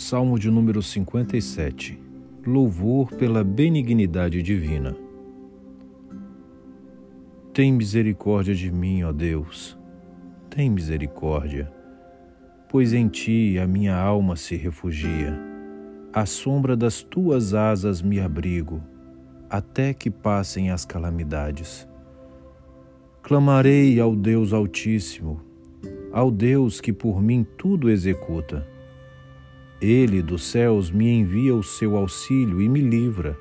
Salmo de número 57 Louvor pela benignidade divina. Tem misericórdia de mim, ó Deus, tem misericórdia, pois em ti a minha alma se refugia. À sombra das tuas asas me abrigo, até que passem as calamidades. Clamarei ao Deus Altíssimo, ao Deus que por mim tudo executa ele dos céus me envia o seu auxílio e me livra.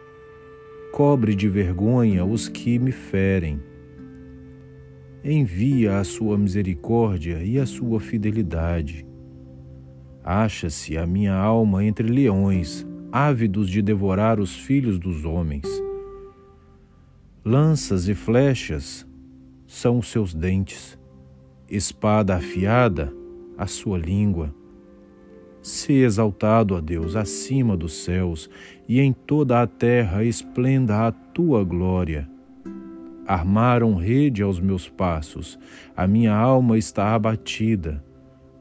Cobre de vergonha os que me ferem. Envia a sua misericórdia e a sua fidelidade. Acha-se a minha alma entre leões, ávidos de devorar os filhos dos homens. Lanças e flechas são os seus dentes, espada afiada, a sua língua Se exaltado, ó Deus, acima dos céus, e em toda a terra esplenda a tua glória. Armaram rede aos meus passos, a minha alma está abatida.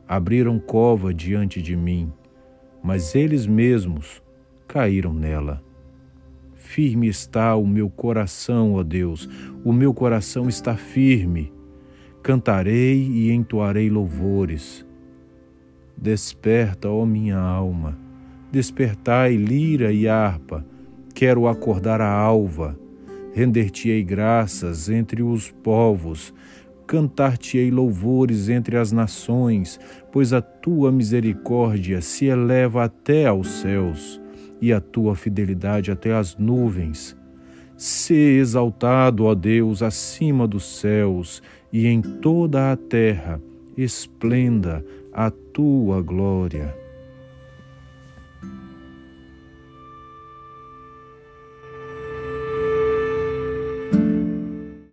Abriram cova diante de mim, mas eles mesmos caíram nela. Firme está o meu coração, ó Deus, o meu coração está firme. Cantarei e entoarei louvores Desperta, ó minha alma, despertai lira e harpa, quero acordar a alva, render-te-ei graças entre os povos, cantar-te-ei louvores entre as nações, pois a tua misericórdia se eleva até aos céus e a tua fidelidade até as nuvens. Se exaltado, ó Deus, acima dos céus e em toda a terra, esplenda a tua glória.